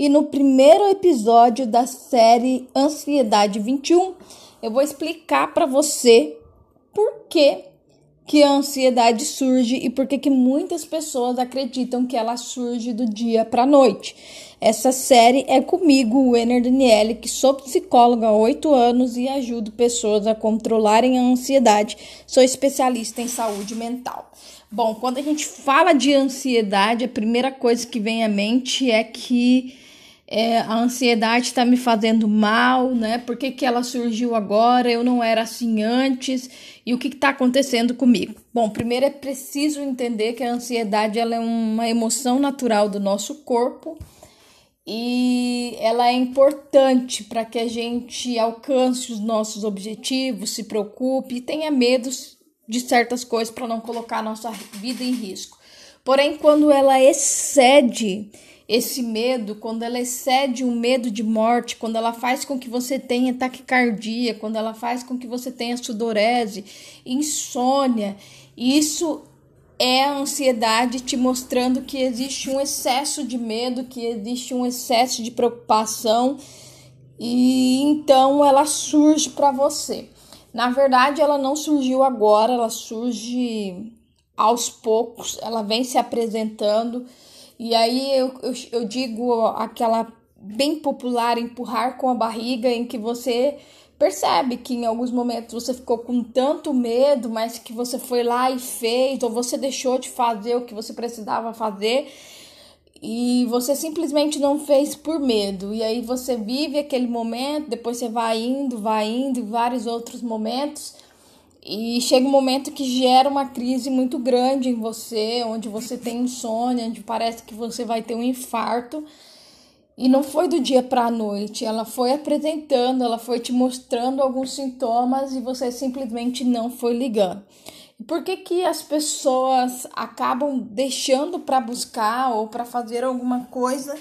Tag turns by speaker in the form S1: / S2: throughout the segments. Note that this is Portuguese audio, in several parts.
S1: e no primeiro episódio da série Ansiedade 21, eu vou explicar para você por que, que a ansiedade surge e por que, que muitas pessoas acreditam que ela surge do dia para a noite. Essa série é comigo, o Ener Daniele, que sou psicóloga há oito anos e ajudo pessoas a controlarem a ansiedade. Sou especialista em saúde mental. Bom, quando a gente fala de ansiedade, a primeira coisa que vem à mente é que é, a ansiedade está me fazendo mal, né? Por que, que ela surgiu agora? Eu não era assim antes. E o que está acontecendo comigo? Bom, primeiro é preciso entender que a ansiedade ela é uma emoção natural do nosso corpo e ela é importante para que a gente alcance os nossos objetivos, se preocupe e tenha medo de certas coisas para não colocar a nossa vida em risco. Porém, quando ela excede esse medo, quando ela excede um medo de morte, quando ela faz com que você tenha taquicardia, quando ela faz com que você tenha sudorese, insônia, isso é a ansiedade te mostrando que existe um excesso de medo, que existe um excesso de preocupação e então ela surge para você. Na verdade, ela não surgiu agora, ela surge aos poucos, ela vem se apresentando e aí eu, eu, eu digo aquela bem popular empurrar com a barriga, em que você percebe que em alguns momentos você ficou com tanto medo, mas que você foi lá e fez, ou você deixou de fazer o que você precisava fazer e você simplesmente não fez por medo. E aí você vive aquele momento, depois você vai indo, vai indo, e vários outros momentos e chega um momento que gera uma crise muito grande em você, onde você tem insônia, onde parece que você vai ter um infarto. E não foi do dia para a noite, ela foi apresentando, ela foi te mostrando alguns sintomas e você simplesmente não foi ligando. Por que que as pessoas acabam deixando para buscar ou para fazer alguma coisa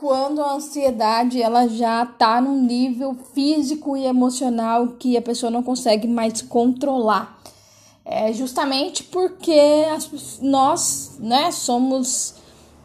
S1: quando a ansiedade ela já está num nível físico e emocional que a pessoa não consegue mais controlar. É justamente porque as, nós, né, somos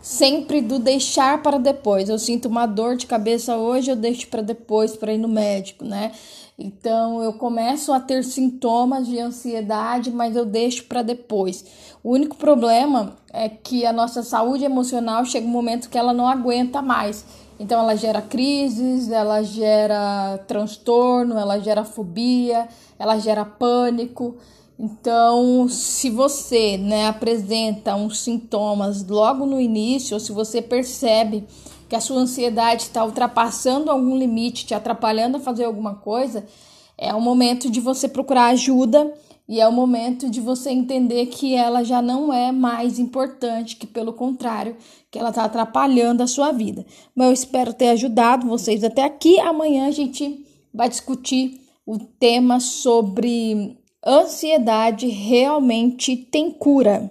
S1: sempre do deixar para depois. Eu sinto uma dor de cabeça hoje, eu deixo para depois para ir no médico, né? Então eu começo a ter sintomas de ansiedade, mas eu deixo para depois. O único problema é que a nossa saúde emocional chega um momento que ela não aguenta mais. Então ela gera crises, ela gera transtorno, ela gera fobia, ela gera pânico. Então, se você né, apresenta uns sintomas logo no início, ou se você percebe que a sua ansiedade está ultrapassando algum limite, te atrapalhando a fazer alguma coisa, é o momento de você procurar ajuda e é o momento de você entender que ela já não é mais importante, que pelo contrário, que ela está atrapalhando a sua vida. Mas eu espero ter ajudado vocês até aqui. Amanhã a gente vai discutir o tema sobre ansiedade realmente tem cura.